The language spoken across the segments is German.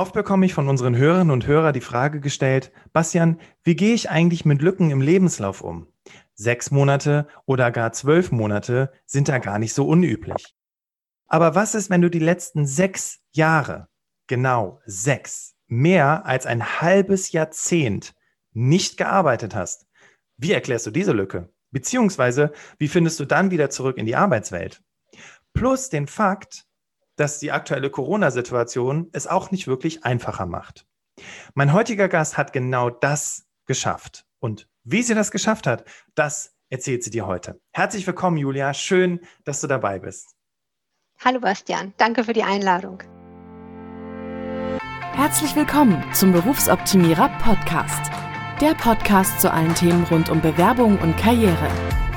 Oft bekomme ich von unseren Hörerinnen und Hörern die Frage gestellt, Bastian, wie gehe ich eigentlich mit Lücken im Lebenslauf um? Sechs Monate oder gar zwölf Monate sind da gar nicht so unüblich. Aber was ist, wenn du die letzten sechs Jahre, genau sechs, mehr als ein halbes Jahrzehnt nicht gearbeitet hast? Wie erklärst du diese Lücke? Beziehungsweise, wie findest du dann wieder zurück in die Arbeitswelt? Plus den Fakt, dass die aktuelle Corona-Situation es auch nicht wirklich einfacher macht. Mein heutiger Gast hat genau das geschafft. Und wie sie das geschafft hat, das erzählt sie dir heute. Herzlich willkommen, Julia. Schön, dass du dabei bist. Hallo, Bastian. Danke für die Einladung. Herzlich willkommen zum Berufsoptimierer Podcast. Der Podcast zu allen Themen rund um Bewerbung und Karriere.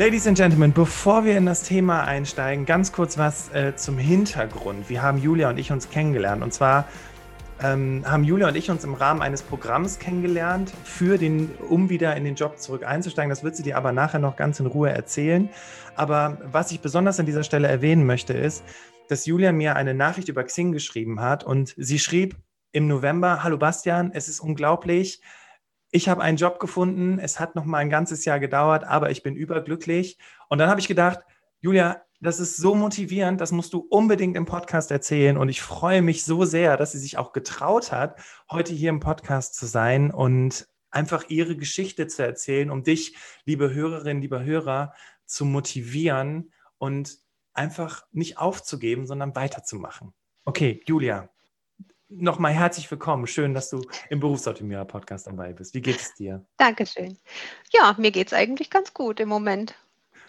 Ladies and Gentlemen, bevor wir in das Thema einsteigen, ganz kurz was äh, zum Hintergrund. Wie haben Julia und ich uns kennengelernt? Und zwar ähm, haben Julia und ich uns im Rahmen eines Programms kennengelernt, für den, um wieder in den Job zurück einzusteigen. Das wird sie dir aber nachher noch ganz in Ruhe erzählen. Aber was ich besonders an dieser Stelle erwähnen möchte, ist, dass Julia mir eine Nachricht über Xing geschrieben hat und sie schrieb im November, Hallo Bastian, es ist unglaublich ich habe einen Job gefunden, es hat noch mal ein ganzes Jahr gedauert, aber ich bin überglücklich. Und dann habe ich gedacht, Julia, das ist so motivierend, das musst du unbedingt im Podcast erzählen. Und ich freue mich so sehr, dass sie sich auch getraut hat, heute hier im Podcast zu sein und einfach ihre Geschichte zu erzählen, um dich, liebe Hörerinnen, lieber Hörer, zu motivieren und einfach nicht aufzugeben, sondern weiterzumachen. Okay, Julia, nochmal herzlich willkommen. Schön, dass du im Berufsoptimierer-Podcast dabei bist. Wie geht es dir? Dankeschön. Ja, mir geht es eigentlich ganz gut im Moment.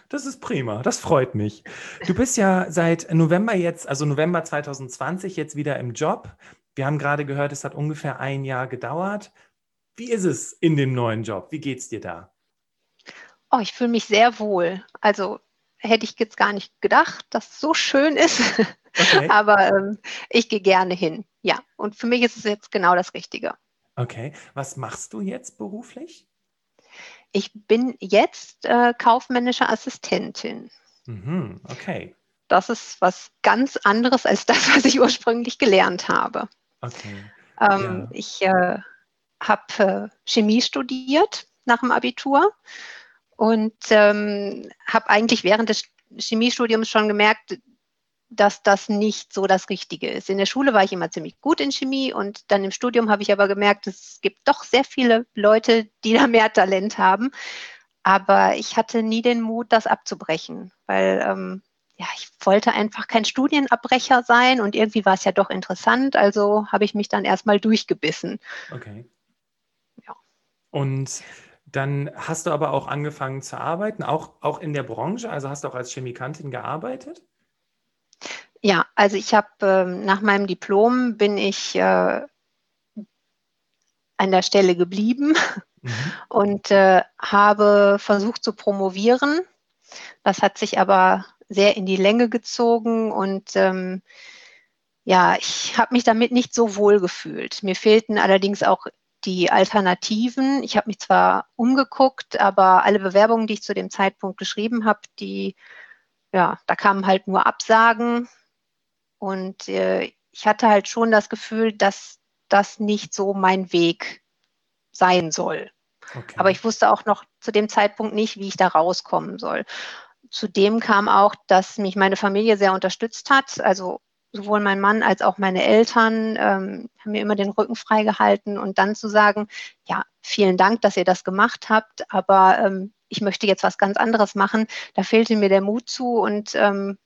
Das ist prima, das freut mich. Du bist ja seit November jetzt, also November 2020 jetzt wieder im Job. Wir haben gerade gehört, es hat ungefähr ein Jahr gedauert. Wie ist es in dem neuen Job? Wie geht es dir da? Oh, ich fühle mich sehr wohl. Also hätte ich jetzt gar nicht gedacht, dass es so schön ist. Okay. Aber ähm, ich gehe gerne hin. Ja, und für mich ist es jetzt genau das Richtige. Okay, was machst du jetzt beruflich? Ich bin jetzt äh, kaufmännische Assistentin. Mhm, okay. Das ist was ganz anderes als das, was ich ursprünglich gelernt habe. Okay. Ähm, ja. Ich äh, habe äh, Chemie studiert nach dem Abitur und ähm, habe eigentlich während des Chemiestudiums schon gemerkt, dass das nicht so das Richtige ist. In der Schule war ich immer ziemlich gut in Chemie und dann im Studium habe ich aber gemerkt, es gibt doch sehr viele Leute, die da mehr Talent haben. Aber ich hatte nie den Mut, das abzubrechen, weil ähm, ja, ich wollte einfach kein Studienabbrecher sein und irgendwie war es ja doch interessant. Also habe ich mich dann erstmal durchgebissen. Okay. Ja. Und dann hast du aber auch angefangen zu arbeiten, auch, auch in der Branche, also hast du auch als Chemikantin gearbeitet? Ja, also ich habe ähm, nach meinem Diplom bin ich äh, an der Stelle geblieben mhm. und äh, habe versucht zu promovieren. Das hat sich aber sehr in die Länge gezogen und ähm, ja, ich habe mich damit nicht so wohl gefühlt. Mir fehlten allerdings auch die Alternativen. Ich habe mich zwar umgeguckt, aber alle Bewerbungen, die ich zu dem Zeitpunkt geschrieben habe, die, ja, da kamen halt nur Absagen. Und äh, ich hatte halt schon das Gefühl, dass das nicht so mein Weg sein soll. Okay. Aber ich wusste auch noch zu dem Zeitpunkt nicht, wie ich da rauskommen soll. Zudem kam auch, dass mich meine Familie sehr unterstützt hat. Also sowohl mein Mann als auch meine Eltern ähm, haben mir immer den Rücken freigehalten und dann zu sagen, ja, vielen Dank, dass ihr das gemacht habt, aber ähm, ich möchte jetzt was ganz anderes machen. Da fehlte mir der Mut zu und ähm,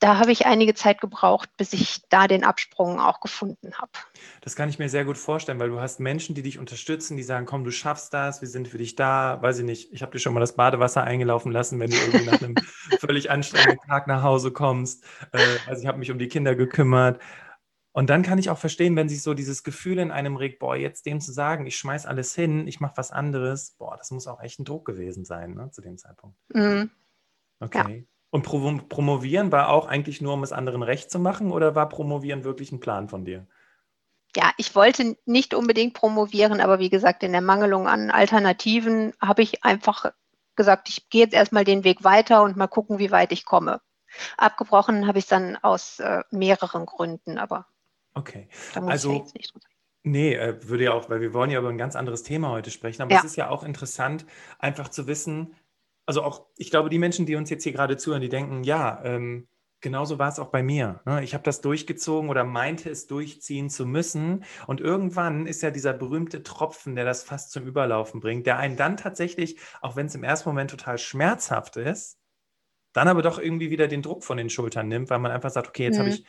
da habe ich einige Zeit gebraucht, bis ich da den Absprung auch gefunden habe. Das kann ich mir sehr gut vorstellen, weil du hast Menschen, die dich unterstützen, die sagen, komm, du schaffst das, wir sind für dich da. Weiß ich nicht, ich habe dir schon mal das Badewasser eingelaufen lassen, wenn du irgendwie nach einem völlig anstrengenden Tag nach Hause kommst. Äh, also ich habe mich um die Kinder gekümmert. Und dann kann ich auch verstehen, wenn sich so dieses Gefühl in einem regt, boah, jetzt dem zu sagen, ich schmeiß alles hin, ich mache was anderes, boah, das muss auch echt ein Druck gewesen sein, ne, zu dem Zeitpunkt. Mhm. Okay. Ja. Und Pro Promovieren war auch eigentlich nur, um es anderen recht zu machen, oder war Promovieren wirklich ein Plan von dir? Ja, ich wollte nicht unbedingt promovieren, aber wie gesagt, in der Mangelung an Alternativen habe ich einfach gesagt, ich gehe jetzt erstmal den Weg weiter und mal gucken, wie weit ich komme. Abgebrochen habe ich es dann aus äh, mehreren Gründen, aber Okay. Also, Nee, äh, würde ja auch, weil wir wollen ja über ein ganz anderes Thema heute sprechen, aber ja. es ist ja auch interessant, einfach zu wissen, also auch, ich glaube, die Menschen, die uns jetzt hier gerade zuhören, die denken, ja, ähm, genauso war es auch bei mir. Ne? Ich habe das durchgezogen oder meinte es durchziehen zu müssen. Und irgendwann ist ja dieser berühmte Tropfen, der das fast zum Überlaufen bringt, der einen dann tatsächlich, auch wenn es im ersten Moment total schmerzhaft ist, dann aber doch irgendwie wieder den Druck von den Schultern nimmt, weil man einfach sagt, okay, jetzt mhm. habe ich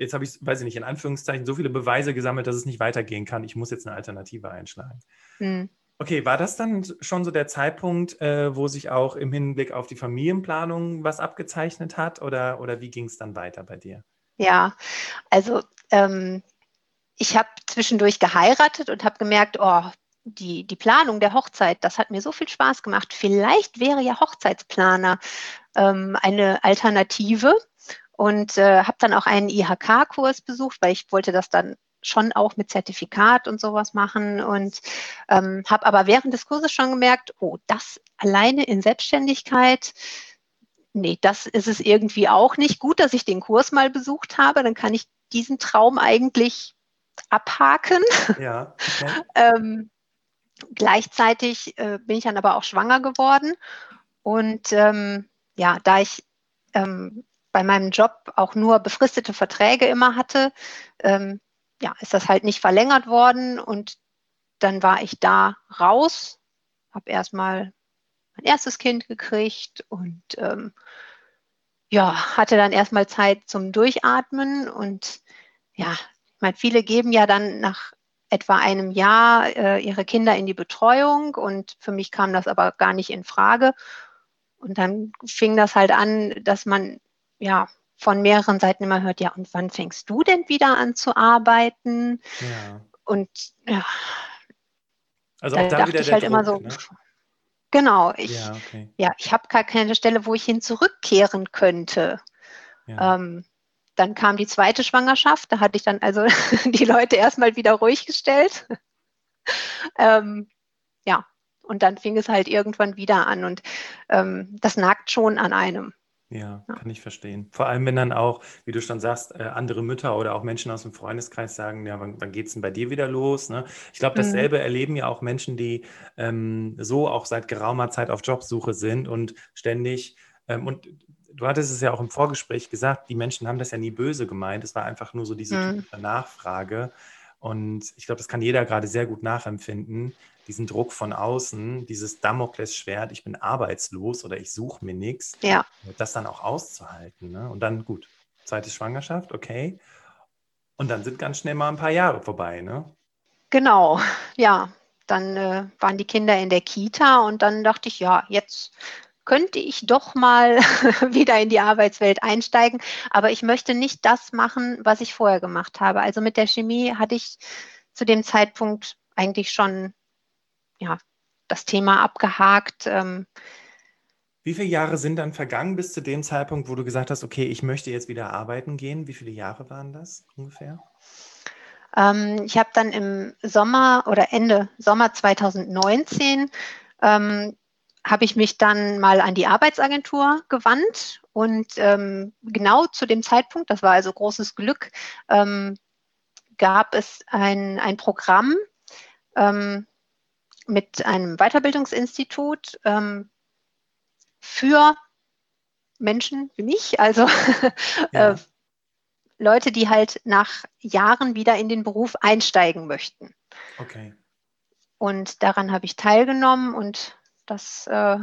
jetzt habe ich, weiß ich nicht, in Anführungszeichen so viele Beweise gesammelt, dass es nicht weitergehen kann. Ich muss jetzt eine Alternative einschlagen. Mhm. Okay, war das dann schon so der Zeitpunkt, äh, wo sich auch im Hinblick auf die Familienplanung was abgezeichnet hat oder, oder wie ging es dann weiter bei dir? Ja, also ähm, ich habe zwischendurch geheiratet und habe gemerkt, oh, die, die Planung der Hochzeit, das hat mir so viel Spaß gemacht. Vielleicht wäre ja Hochzeitsplaner ähm, eine Alternative und äh, habe dann auch einen IHK-Kurs besucht, weil ich wollte das dann schon auch mit Zertifikat und sowas machen und ähm, habe aber während des Kurses schon gemerkt, oh, das alleine in Selbstständigkeit, nee, das ist es irgendwie auch nicht. Gut, dass ich den Kurs mal besucht habe, dann kann ich diesen Traum eigentlich abhaken. Ja, okay. ähm, gleichzeitig äh, bin ich dann aber auch schwanger geworden und ähm, ja, da ich ähm, bei meinem Job auch nur befristete Verträge immer hatte, ähm, ja, ist das halt nicht verlängert worden und dann war ich da raus, habe erstmal mein erstes Kind gekriegt und ähm, ja, hatte dann erstmal Zeit zum Durchatmen und ja, ich meine, viele geben ja dann nach etwa einem Jahr äh, ihre Kinder in die Betreuung und für mich kam das aber gar nicht in Frage. Und dann fing das halt an, dass man ja, von mehreren Seiten immer hört, ja, und wann fängst du denn wieder an zu arbeiten? Ja. Und ja. Also auch da, da wieder ich halt Druck, immer so, ne? genau, ich, ja, okay. ja, ich habe gar keine Stelle, wo ich hin zurückkehren könnte. Ja. Ähm, dann kam die zweite Schwangerschaft, da hatte ich dann also die Leute erstmal wieder ruhig gestellt. ähm, ja, und dann fing es halt irgendwann wieder an und ähm, das nagt schon an einem. Ja, kann ich verstehen. Vor allem, wenn dann auch, wie du schon sagst, äh, andere Mütter oder auch Menschen aus dem Freundeskreis sagen, ja, wann, wann geht es denn bei dir wieder los? Ne? Ich glaube, Mhm. dasselbe erleben ja auch Menschen, die ähm, so auch seit geraumer Zeit auf Jobsuche sind und ständig, ähm, und du hattest es ja auch im Vorgespräch gesagt, die Menschen haben das ja nie böse gemeint. Es war einfach nur so diese Mhm. Nachfrage. Und ich glaube, das kann jeder gerade sehr gut nachempfinden, diesen Druck von außen, dieses Damoklesschwert, ich bin arbeitslos oder ich suche mir nichts, ja. das dann auch auszuhalten. Ne? Und dann, gut, zweite Schwangerschaft, okay. Und dann sind ganz schnell mal ein paar Jahre vorbei, ne? Genau, ja. Dann äh, waren die Kinder in der Kita und dann dachte ich, ja, jetzt könnte ich doch mal wieder in die Arbeitswelt einsteigen. Aber ich möchte nicht das machen, was ich vorher gemacht habe. Also mit der Chemie hatte ich zu dem Zeitpunkt eigentlich schon ja, das Thema abgehakt. Ähm, Wie viele Jahre sind dann vergangen bis zu dem Zeitpunkt, wo du gesagt hast, okay, ich möchte jetzt wieder arbeiten gehen? Wie viele Jahre waren das ungefähr? Ähm, ich habe dann im Sommer oder Ende Sommer 2019 ähm, habe ich mich dann mal an die Arbeitsagentur gewandt und ähm, genau zu dem Zeitpunkt, das war also großes Glück, ähm, gab es ein, ein Programm, ähm, mit einem Weiterbildungsinstitut ähm, für Menschen wie mich, also ja. äh, Leute, die halt nach Jahren wieder in den Beruf einsteigen möchten. Okay. Und daran habe ich teilgenommen und das äh,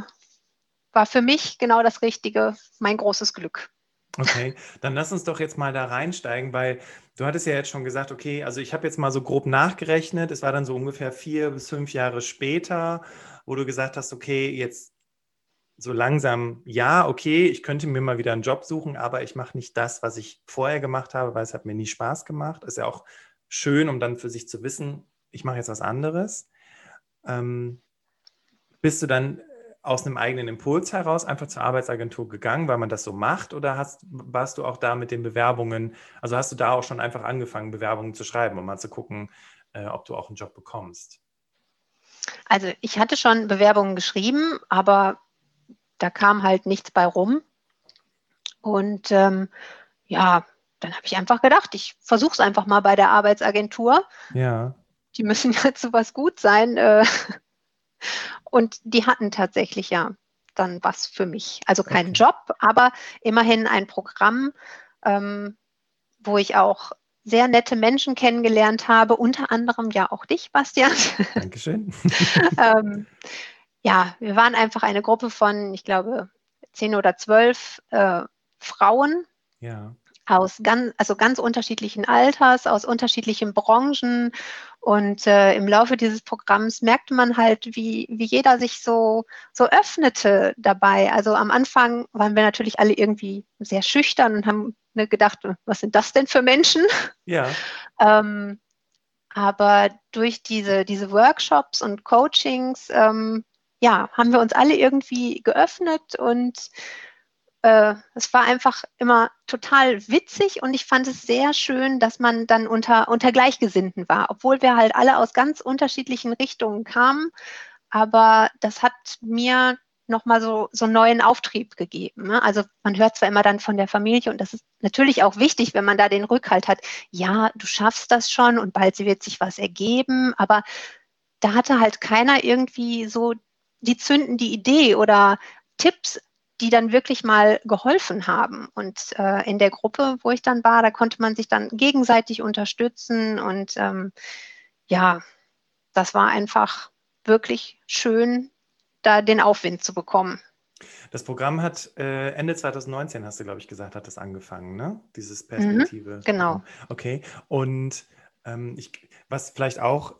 war für mich genau das Richtige, mein großes Glück. Okay, dann lass uns doch jetzt mal da reinsteigen, weil du hattest ja jetzt schon gesagt, okay, also ich habe jetzt mal so grob nachgerechnet, es war dann so ungefähr vier bis fünf Jahre später, wo du gesagt hast, okay, jetzt so langsam, ja, okay, ich könnte mir mal wieder einen Job suchen, aber ich mache nicht das, was ich vorher gemacht habe, weil es hat mir nie Spaß gemacht. Ist ja auch schön, um dann für sich zu wissen, ich mache jetzt was anderes. Ähm, bist du dann aus einem eigenen Impuls heraus einfach zur Arbeitsagentur gegangen, weil man das so macht? Oder hast, warst du auch da mit den Bewerbungen, also hast du da auch schon einfach angefangen, Bewerbungen zu schreiben, um mal zu gucken, äh, ob du auch einen Job bekommst? Also ich hatte schon Bewerbungen geschrieben, aber da kam halt nichts bei rum. Und ähm, ja, dann habe ich einfach gedacht, ich versuche es einfach mal bei der Arbeitsagentur. Ja. Die müssen ja zu was gut sein. Äh, und die hatten tatsächlich ja dann was für mich. Also keinen okay. Job, aber immerhin ein Programm, ähm, wo ich auch sehr nette Menschen kennengelernt habe, unter anderem ja auch dich, Bastian. Dankeschön. ähm, ja, wir waren einfach eine Gruppe von, ich glaube, zehn oder zwölf äh, Frauen. Ja. Aus ganz, also ganz unterschiedlichen Alters, aus unterschiedlichen Branchen. Und äh, im Laufe dieses Programms merkte man halt, wie, wie jeder sich so, so öffnete dabei. Also am Anfang waren wir natürlich alle irgendwie sehr schüchtern und haben ne, gedacht, was sind das denn für Menschen? Ja. ähm, aber durch diese, diese Workshops und Coachings ähm, ja, haben wir uns alle irgendwie geöffnet und äh, es war einfach immer total witzig und ich fand es sehr schön, dass man dann unter, unter Gleichgesinnten war, obwohl wir halt alle aus ganz unterschiedlichen Richtungen kamen. Aber das hat mir nochmal so, so einen neuen Auftrieb gegeben. Ne? Also man hört zwar immer dann von der Familie und das ist natürlich auch wichtig, wenn man da den Rückhalt hat. Ja, du schaffst das schon und bald wird sich was ergeben, aber da hatte halt keiner irgendwie so die zünden die Idee oder Tipps, die dann wirklich mal geholfen haben. Und äh, in der Gruppe, wo ich dann war, da konnte man sich dann gegenseitig unterstützen. Und ähm, ja, das war einfach wirklich schön, da den Aufwind zu bekommen. Das Programm hat äh, Ende 2019, hast du, glaube ich, gesagt, hat das angefangen, ne? Dieses Perspektive. Mhm, genau. Okay. Und ähm, ich, was vielleicht auch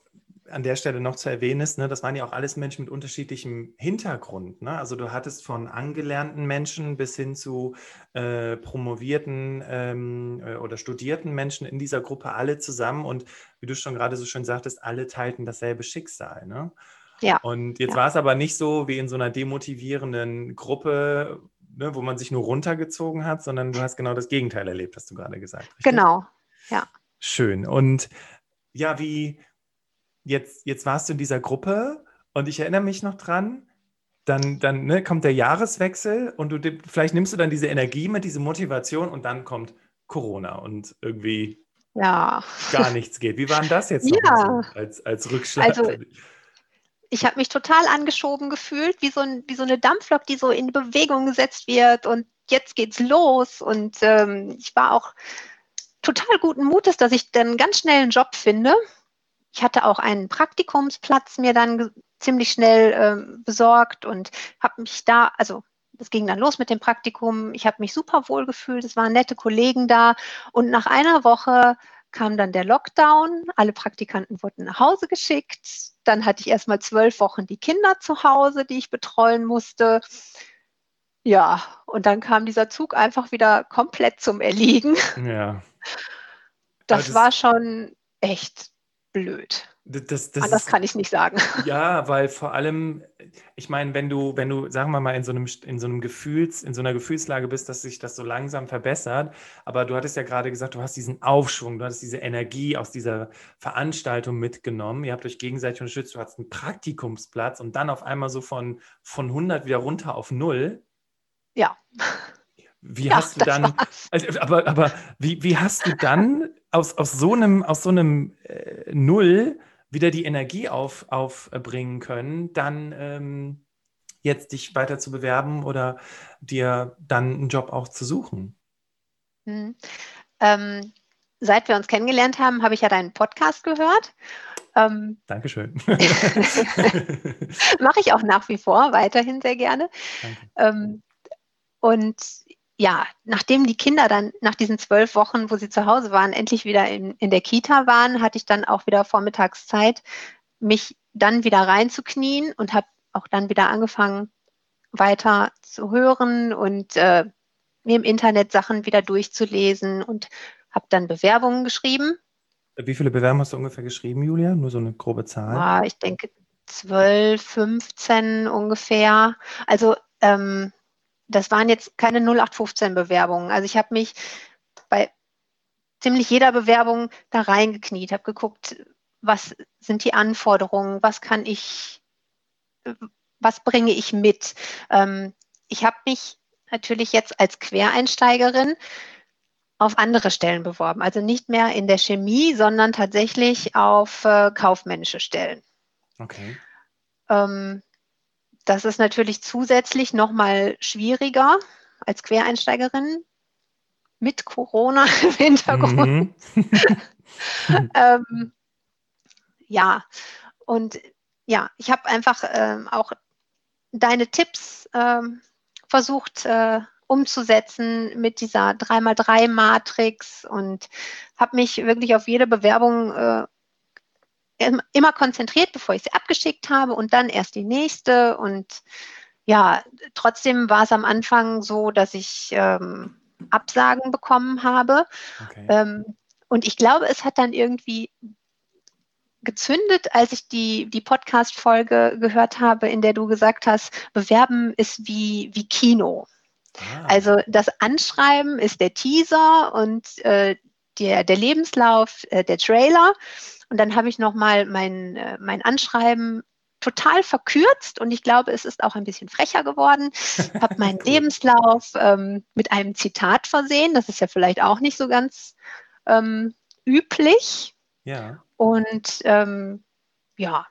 an der Stelle noch zu erwähnen ist, ne, das waren ja auch alles Menschen mit unterschiedlichem Hintergrund. Ne? Also du hattest von angelernten Menschen bis hin zu äh, promovierten ähm, äh, oder studierten Menschen in dieser Gruppe alle zusammen und wie du schon gerade so schön sagtest, alle teilten dasselbe Schicksal. Ne? Ja. Und jetzt ja. war es aber nicht so wie in so einer demotivierenden Gruppe, ne, wo man sich nur runtergezogen hat, sondern du hast genau das Gegenteil erlebt, hast du gerade gesagt. Richtig? Genau, ja. Schön. Und ja, wie, jetzt, jetzt warst du in dieser Gruppe und ich erinnere mich noch dran, dann, dann ne, kommt der Jahreswechsel und du vielleicht nimmst du dann diese Energie mit, diese Motivation und dann kommt Corona und irgendwie ja. gar nichts geht. Wie war denn das jetzt ja. so als, als Rückschlag? Also, ich habe mich total angeschoben gefühlt, wie so, ein, wie so eine Dampflok, die so in Bewegung gesetzt wird und jetzt geht's los. Und ähm, ich war auch total guten Mutes, dass ich dann ganz schnell einen Job finde. Ich hatte auch einen Praktikumsplatz mir dann ziemlich schnell äh, besorgt und habe mich da, also das ging dann los mit dem Praktikum. Ich habe mich super wohl gefühlt. Es waren nette Kollegen da. Und nach einer Woche kam dann der Lockdown. Alle Praktikanten wurden nach Hause geschickt. Dann hatte ich erst mal zwölf Wochen die Kinder zu Hause, die ich betreuen musste. Ja, und dann kam dieser Zug einfach wieder komplett zum Erliegen. Ja. Das, das war schon echt blöd. Das, das Anders ist, kann ich nicht sagen. Ja, weil vor allem, ich meine, wenn du, wenn du, sagen wir mal, in so einem, in so einem Gefühls, in so einer Gefühlslage bist, dass sich das so langsam verbessert, aber du hattest ja gerade gesagt, du hast diesen Aufschwung, du hast diese Energie aus dieser Veranstaltung mitgenommen, ihr habt euch gegenseitig unterstützt, du hattest einen Praktikumsplatz und dann auf einmal so von, von 100 wieder runter auf null. Ja. Wie ja, hast du dann, also, aber, aber wie, wie hast du dann aus, aus so einem, aus so einem äh, Null wieder die Energie auf, aufbringen können, dann ähm, jetzt dich weiter zu bewerben oder dir dann einen Job auch zu suchen? Hm. Ähm, seit wir uns kennengelernt haben, habe ich ja deinen Podcast gehört. Ähm, Dankeschön. Mache ich auch nach wie vor, weiterhin sehr gerne. Ähm, und ja, nachdem die Kinder dann nach diesen zwölf Wochen, wo sie zu Hause waren, endlich wieder in, in der Kita waren, hatte ich dann auch wieder Vormittagszeit, mich dann wieder reinzuknien und habe auch dann wieder angefangen, weiter zu hören und äh, mir im Internet Sachen wieder durchzulesen und habe dann Bewerbungen geschrieben. Wie viele Bewerbungen hast du ungefähr geschrieben, Julia? Nur so eine grobe Zahl? Ja, ich denke 12, 15 ungefähr. Also ähm, das waren jetzt keine 0815 Bewerbungen. Also ich habe mich bei ziemlich jeder Bewerbung da reingekniet, habe geguckt, was sind die Anforderungen, was kann ich, was bringe ich mit. Ähm, ich habe mich natürlich jetzt als Quereinsteigerin auf andere Stellen beworben. Also nicht mehr in der Chemie, sondern tatsächlich auf äh, kaufmännische Stellen. Okay. Ähm, das ist natürlich zusätzlich nochmal schwieriger als Quereinsteigerin mit Corona im Hintergrund. Mhm. ähm, ja, und ja, ich habe einfach ähm, auch deine Tipps ähm, versucht äh, umzusetzen mit dieser 3x3-Matrix und habe mich wirklich auf jede Bewerbung äh, immer konzentriert, bevor ich sie abgeschickt habe und dann erst die nächste. Und ja, trotzdem war es am Anfang so, dass ich ähm, Absagen bekommen habe. Okay. Ähm, und ich glaube, es hat dann irgendwie gezündet, als ich die, die Podcast-Folge gehört habe, in der du gesagt hast, Bewerben ist wie, wie Kino. Ah. Also das Anschreiben ist der Teaser und äh, der, der Lebenslauf, äh, der Trailer. Und dann habe ich nochmal mein, äh, mein Anschreiben total verkürzt und ich glaube, es ist auch ein bisschen frecher geworden. Habe meinen cool. Lebenslauf ähm, mit einem Zitat versehen. Das ist ja vielleicht auch nicht so ganz ähm, üblich. Ja. Und ähm, ja,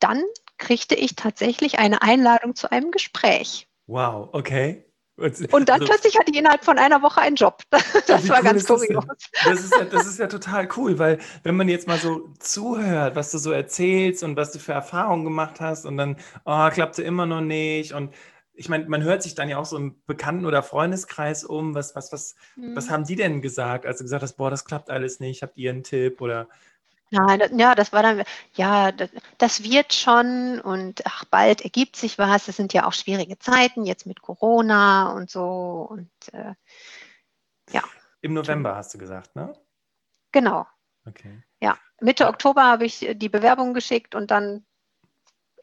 dann kriegte ich tatsächlich eine Einladung zu einem Gespräch. Wow, okay. Und dann also, plötzlich hatte ich innerhalb von einer Woche einen Job. Das war cool ganz kurios. Das, das, ist ja, das ist ja total cool, weil wenn man jetzt mal so zuhört, was du so erzählst und was du für Erfahrungen gemacht hast und dann, oh, klappte immer noch nicht und ich meine, man hört sich dann ja auch so im Bekannten- oder Freundeskreis um. Was, was, was, mhm. was haben die denn gesagt, als du gesagt hast, boah, das klappt alles nicht, habt ihr einen Tipp oder Nein, ja, das war dann, ja, das, das, wird schon und ach, bald ergibt sich was. Es sind ja auch schwierige Zeiten, jetzt mit Corona und so und äh, ja. Im November hast du gesagt, ne? Genau. Okay. Ja, Mitte Oktober habe ich die Bewerbung geschickt und dann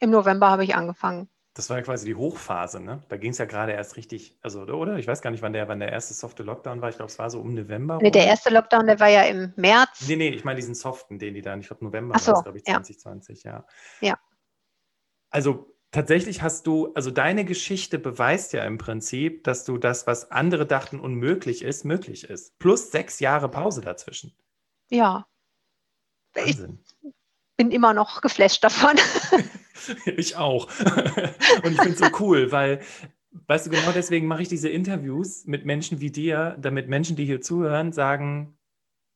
im November habe ich angefangen. Das war ja quasi die Hochphase, ne? Da ging es ja gerade erst richtig, also, oder? Ich weiß gar nicht, wann der, wann der erste softe Lockdown war. Ich glaube, es war so um November. Nee, der erste Lockdown, der war ja im März. Nee, nee, ich meine diesen soften, den die dann, ich glaube, November so, war es, glaube ich, 2020, ja. ja. Ja. Also tatsächlich hast du, also deine Geschichte beweist ja im Prinzip, dass du das, was andere dachten unmöglich ist, möglich ist. Plus sechs Jahre Pause dazwischen. Ja. Wahnsinn. Ich bin immer noch geflasht davon. ich auch. Und ich finde es so cool, weil, weißt du, genau deswegen mache ich diese Interviews mit Menschen wie dir, damit Menschen, die hier zuhören, sagen,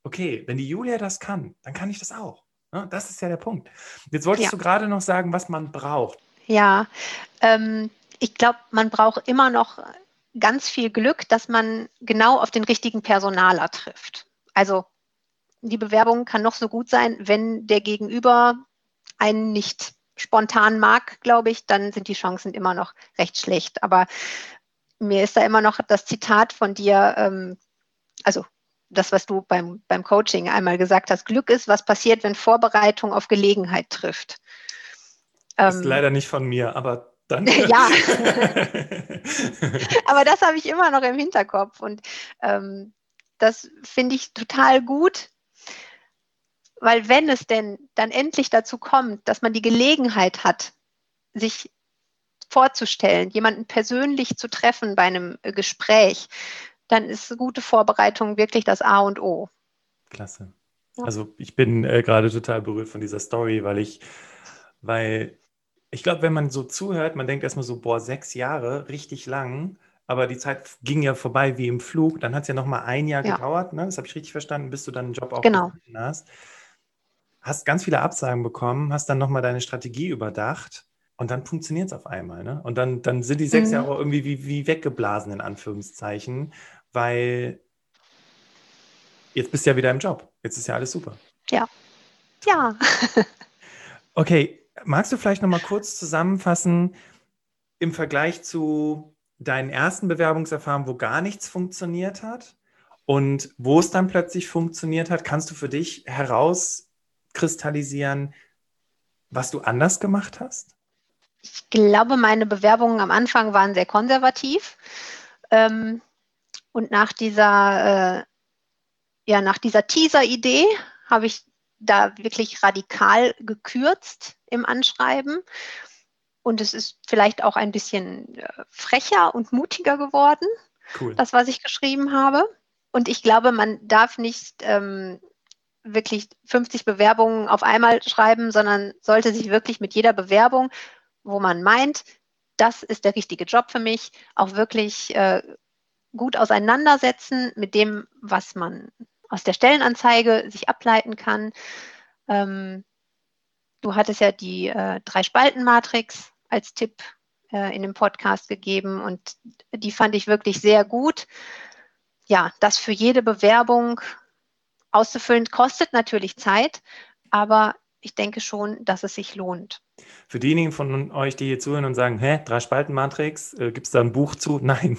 okay, wenn die Julia das kann, dann kann ich das auch. Das ist ja der Punkt. Jetzt wolltest ja. du gerade noch sagen, was man braucht. Ja, ähm, ich glaube, man braucht immer noch ganz viel Glück, dass man genau auf den richtigen Personaler trifft. Also die Bewerbung kann noch so gut sein, wenn der Gegenüber einen nicht spontan mag, glaube ich, dann sind die Chancen immer noch recht schlecht. Aber mir ist da immer noch das Zitat von dir, ähm, also das, was du beim, beim Coaching einmal gesagt hast, Glück ist, was passiert, wenn Vorbereitung auf Gelegenheit trifft. Ähm, ist leider nicht von mir, aber dann. ja. aber das habe ich immer noch im Hinterkopf und ähm, das finde ich total gut, weil wenn es denn dann endlich dazu kommt, dass man die Gelegenheit hat, sich vorzustellen, jemanden persönlich zu treffen bei einem äh, Gespräch, dann ist gute Vorbereitung wirklich das A und O. Klasse. Ja. Also ich bin äh, gerade total berührt von dieser Story, weil ich, weil ich glaube, wenn man so zuhört, man denkt erstmal so, boah, sechs Jahre, richtig lang, aber die Zeit ging ja vorbei wie im Flug. Dann hat es ja noch mal ein Jahr ja. gedauert, ne? das habe ich richtig verstanden, bis du dann einen Job auch genau. hast hast ganz viele Absagen bekommen, hast dann nochmal deine Strategie überdacht und dann funktioniert es auf einmal. Ne? Und dann, dann sind die sechs mhm. Jahre irgendwie wie, wie weggeblasen, in Anführungszeichen, weil jetzt bist du ja wieder im Job. Jetzt ist ja alles super. Ja. Ja. okay, magst du vielleicht nochmal kurz zusammenfassen, im Vergleich zu deinen ersten Bewerbungserfahrungen, wo gar nichts funktioniert hat und wo es dann plötzlich funktioniert hat, kannst du für dich herauskristallisieren, was du anders gemacht hast? Ich glaube, meine Bewerbungen am Anfang waren sehr konservativ. Ähm, und nach dieser, äh, ja, nach dieser Teaser-Idee habe ich da wirklich radikal gekürzt im Anschreiben. Und es ist vielleicht auch ein bisschen äh, frecher und mutiger geworden, cool. das, was ich geschrieben habe. Und ich glaube, man darf nicht ähm, wirklich 50 Bewerbungen auf einmal schreiben, sondern sollte sich wirklich mit jeder Bewerbung, wo man meint, das ist der richtige Job für mich, auch wirklich äh, gut auseinandersetzen mit dem, was man aus der Stellenanzeige sich ableiten kann. Ähm, du hattest ja die äh, Drei-Spalten-Matrix als Tipp äh, in dem Podcast gegeben und die fand ich wirklich sehr gut. Ja, das für jede Bewerbung auszufüllen kostet natürlich Zeit, aber ich denke schon, dass es sich lohnt. Für diejenigen von euch, die hier zuhören und sagen, hä, Drei-Spalten-Matrix, äh, gibt es da ein Buch zu? Nein,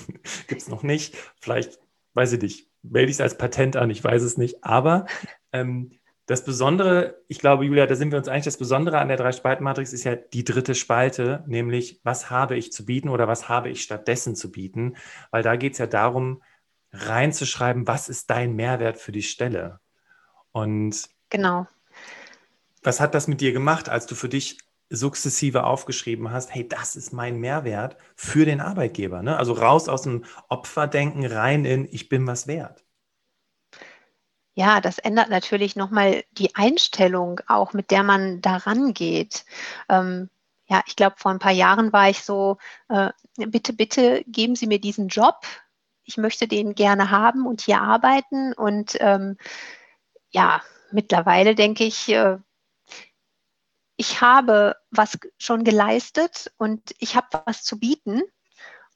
gibt es noch nicht. Vielleicht, weiß ich nicht, melde ich es als Patent an, ich weiß es nicht. Aber ähm, das Besondere, ich glaube, Julia, da sind wir uns eigentlich, das Besondere an der Drei-Spalten-Matrix ist ja die dritte Spalte, nämlich was habe ich zu bieten oder was habe ich stattdessen zu bieten? Weil da geht es ja darum, reinzuschreiben, was ist dein Mehrwert für die Stelle? Und genau. Was hat das mit dir gemacht, als du für dich sukzessive aufgeschrieben hast, hey, das ist mein Mehrwert für den Arbeitgeber. Ne? Also raus aus dem Opferdenken rein in, ich bin was wert. Ja, das ändert natürlich nochmal die Einstellung auch, mit der man daran geht. Ähm, ja, ich glaube, vor ein paar Jahren war ich so, äh, bitte, bitte geben Sie mir diesen Job. Ich möchte den gerne haben und hier arbeiten. Und ähm, ja, mittlerweile denke ich, äh, ich habe was schon geleistet und ich habe was zu bieten.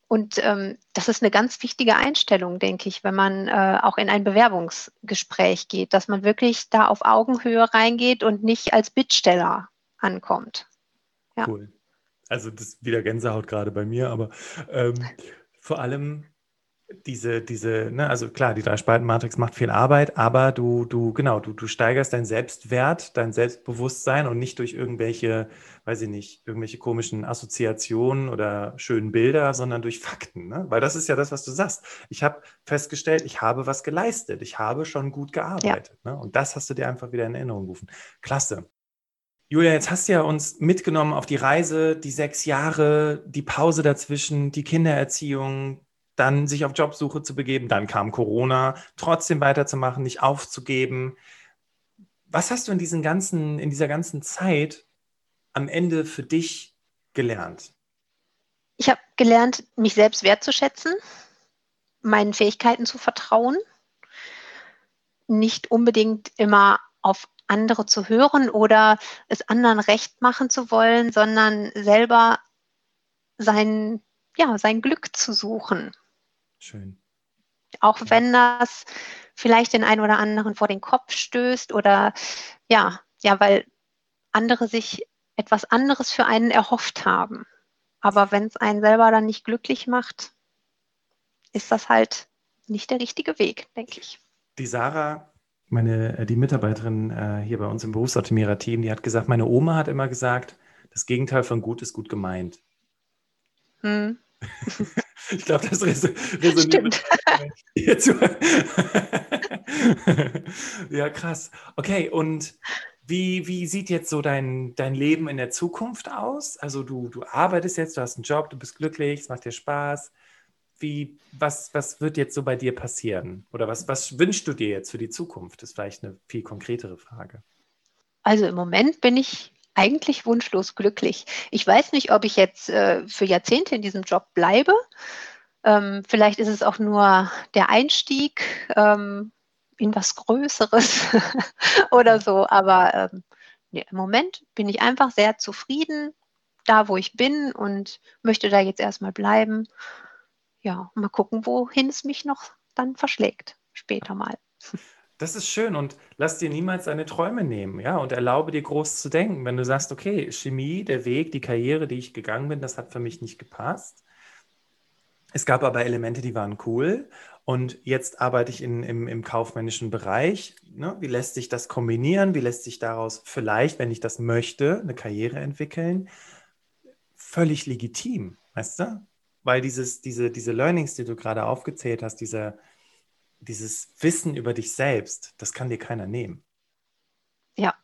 Und ähm, das ist eine ganz wichtige Einstellung, denke ich, wenn man äh, auch in ein Bewerbungsgespräch geht, dass man wirklich da auf Augenhöhe reingeht und nicht als Bittsteller ankommt. Ja. Cool. Also das ist wieder Gänsehaut gerade bei mir, aber ähm, vor allem diese, diese, ne, also klar, die Drei-Spalten-Matrix macht viel Arbeit, aber du, du, genau, du, du steigerst deinen Selbstwert, dein Selbstbewusstsein und nicht durch irgendwelche, weiß ich nicht, irgendwelche komischen Assoziationen oder schönen Bilder, sondern durch Fakten, ne? Weil das ist ja das, was du sagst. Ich habe festgestellt, ich habe was geleistet, ich habe schon gut gearbeitet. Ja. Ne? Und das hast du dir einfach wieder in Erinnerung gerufen. Klasse. Julia, jetzt hast du ja uns mitgenommen auf die Reise, die sechs Jahre, die Pause dazwischen, die Kindererziehung, dann sich auf Jobsuche zu begeben, dann kam Corona, trotzdem weiterzumachen, nicht aufzugeben. Was hast du in, diesen ganzen, in dieser ganzen Zeit am Ende für dich gelernt? Ich habe gelernt, mich selbst wertzuschätzen, meinen Fähigkeiten zu vertrauen, nicht unbedingt immer auf andere zu hören oder es anderen recht machen zu wollen, sondern selber sein, ja, sein Glück zu suchen. Schön. Auch wenn das vielleicht den einen oder anderen vor den Kopf stößt oder ja, ja, weil andere sich etwas anderes für einen erhofft haben. Aber wenn es einen selber dann nicht glücklich macht, ist das halt nicht der richtige Weg, denke ich. Die Sarah, meine, äh, die Mitarbeiterin äh, hier bei uns im Berufsoptimierer-Team, die hat gesagt, meine Oma hat immer gesagt, das Gegenteil von gut ist gut gemeint. Hm. Ich glaube, das res resoniert hierzu. ja, krass. Okay, und wie, wie sieht jetzt so dein, dein Leben in der Zukunft aus? Also du, du arbeitest jetzt, du hast einen Job, du bist glücklich, es macht dir Spaß. Wie, was, was wird jetzt so bei dir passieren? Oder was, was wünschst du dir jetzt für die Zukunft? Das ist vielleicht eine viel konkretere Frage. Also im Moment bin ich eigentlich wunschlos glücklich. Ich weiß nicht, ob ich jetzt äh, für Jahrzehnte in diesem Job bleibe. Ähm, vielleicht ist es auch nur der Einstieg ähm, in was Größeres oder so. Aber ähm, nee, im Moment bin ich einfach sehr zufrieden da, wo ich bin und möchte da jetzt erstmal bleiben. Ja, mal gucken, wohin es mich noch dann verschlägt, später mal. Das ist schön und lass dir niemals deine Träume nehmen, ja, und erlaube dir groß zu denken. Wenn du sagst, okay, Chemie, der Weg, die Karriere, die ich gegangen bin, das hat für mich nicht gepasst. Es gab aber Elemente, die waren cool und jetzt arbeite ich in, im, im kaufmännischen Bereich. Ne? Wie lässt sich das kombinieren? Wie lässt sich daraus vielleicht, wenn ich das möchte, eine Karriere entwickeln? Völlig legitim, weißt du? Weil dieses, diese, diese Learnings, die du gerade aufgezählt hast, diese, dieses Wissen über dich selbst, das kann dir keiner nehmen. Ja,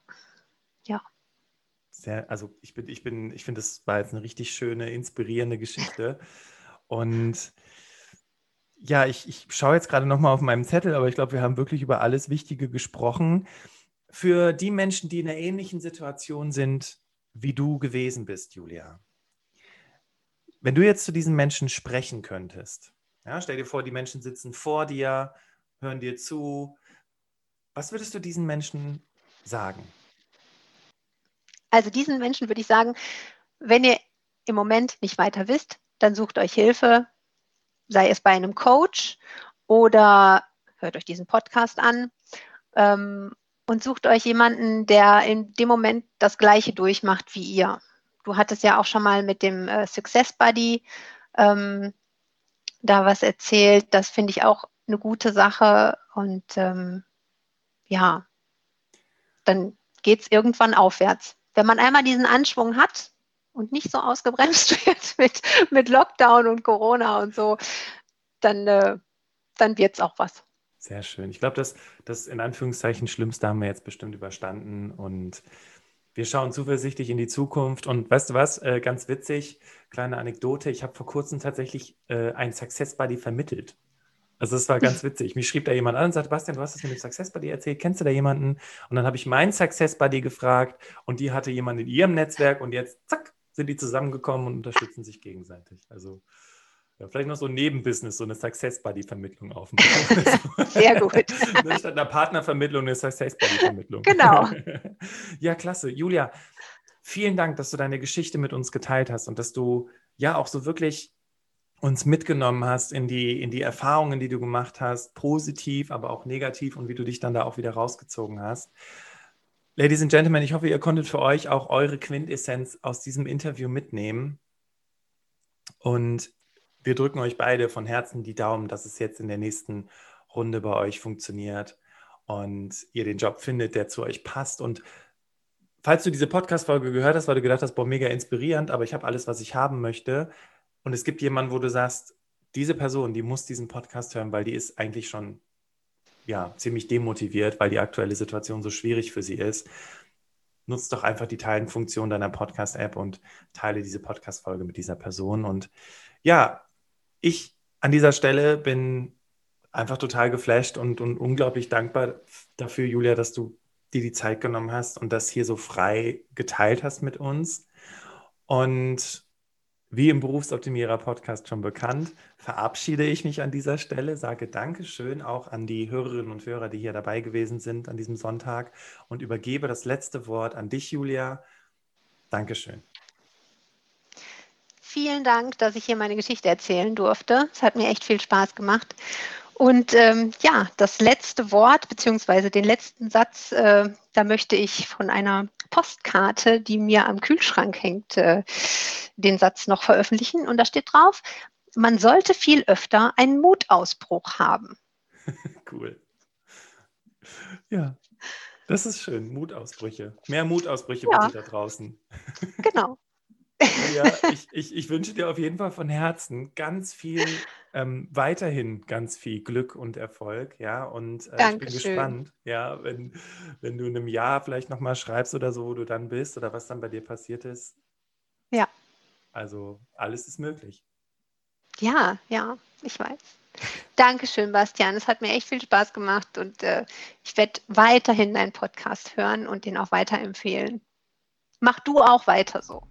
ja. Sehr, also ich bin, ich bin, ich finde, das war jetzt eine richtig schöne, inspirierende Geschichte. Und ja, ich, ich schaue jetzt gerade nochmal auf meinem Zettel, aber ich glaube, wir haben wirklich über alles Wichtige gesprochen. Für die Menschen, die in einer ähnlichen Situation sind, wie du gewesen bist, Julia. Wenn du jetzt zu diesen Menschen sprechen könntest, ja, stell dir vor, die Menschen sitzen vor dir, hören dir zu. Was würdest du diesen Menschen sagen? Also diesen Menschen würde ich sagen, wenn ihr im Moment nicht weiter wisst, dann sucht euch Hilfe, sei es bei einem Coach oder hört euch diesen Podcast an ähm, und sucht euch jemanden, der in dem Moment das Gleiche durchmacht wie ihr. Du hattest ja auch schon mal mit dem äh, Success Buddy ähm, da was erzählt. Das finde ich auch eine gute Sache und ähm, ja, dann geht es irgendwann aufwärts. Wenn man einmal diesen Anschwung hat und nicht so ausgebremst wird mit, mit Lockdown und Corona und so, dann, äh, dann wird es auch was. Sehr schön. Ich glaube, das, das in Anführungszeichen Schlimmste haben wir jetzt bestimmt überstanden und wir schauen zuversichtlich in die Zukunft. Und weißt du was, äh, ganz witzig, kleine Anekdote, ich habe vor kurzem tatsächlich äh, ein Success Buddy vermittelt. Also es war ganz witzig. Mich schrieb da jemand an und sagte, Bastian, du hast das mit dem Success Buddy erzählt, kennst du da jemanden? Und dann habe ich meinen Success Buddy gefragt und die hatte jemanden in ihrem Netzwerk und jetzt, zack, sind die zusammengekommen und unterstützen sich gegenseitig. Also ja, vielleicht noch so ein Nebenbusiness, so eine Success Buddy Vermittlung aufmachen. Sehr gut. Statt einer Partnervermittlung eine Success Buddy Vermittlung. Genau. ja, klasse. Julia, vielen Dank, dass du deine Geschichte mit uns geteilt hast und dass du ja auch so wirklich uns mitgenommen hast in die, in die Erfahrungen, die du gemacht hast, positiv, aber auch negativ und wie du dich dann da auch wieder rausgezogen hast. Ladies and Gentlemen, ich hoffe, ihr konntet für euch auch eure Quintessenz aus diesem Interview mitnehmen. Und wir drücken euch beide von Herzen die Daumen, dass es jetzt in der nächsten Runde bei euch funktioniert und ihr den Job findet, der zu euch passt. Und falls du diese Podcast-Folge gehört hast, weil du gedacht hast, boah, mega inspirierend, aber ich habe alles, was ich haben möchte, und es gibt jemanden, wo du sagst, diese Person, die muss diesen Podcast hören, weil die ist eigentlich schon ja, ziemlich demotiviert, weil die aktuelle Situation so schwierig für sie ist. Nutzt doch einfach die Teilen-Funktion deiner Podcast-App und teile diese Podcast-Folge mit dieser Person. Und ja, ich an dieser Stelle bin einfach total geflasht und, und unglaublich dankbar dafür, Julia, dass du dir die Zeit genommen hast und das hier so frei geteilt hast mit uns. Und wie im Berufsoptimierer-Podcast schon bekannt, verabschiede ich mich an dieser Stelle, sage Dankeschön auch an die Hörerinnen und Hörer, die hier dabei gewesen sind an diesem Sonntag und übergebe das letzte Wort an dich, Julia. Dankeschön. Vielen Dank, dass ich hier meine Geschichte erzählen durfte. Es hat mir echt viel Spaß gemacht. Und ähm, ja, das letzte Wort beziehungsweise den letzten Satz, äh, da möchte ich von einer Postkarte, die mir am Kühlschrank hängt, äh, den Satz noch veröffentlichen. Und da steht drauf, man sollte viel öfter einen Mutausbruch haben. cool. Ja, das ist schön. Mutausbrüche. Mehr Mutausbrüche ja. bitte da draußen. Genau. Ja, ich, ich, ich wünsche dir auf jeden Fall von Herzen ganz viel, ähm, weiterhin ganz viel Glück und Erfolg, ja. Und äh, ich bin gespannt, ja, wenn, wenn du in einem Jahr vielleicht nochmal schreibst oder so, wo du dann bist oder was dann bei dir passiert ist. Ja. Also alles ist möglich. Ja, ja, ich weiß. Dankeschön, Bastian. Es hat mir echt viel Spaß gemacht und äh, ich werde weiterhin deinen Podcast hören und den auch weiterempfehlen. Mach du auch weiter so.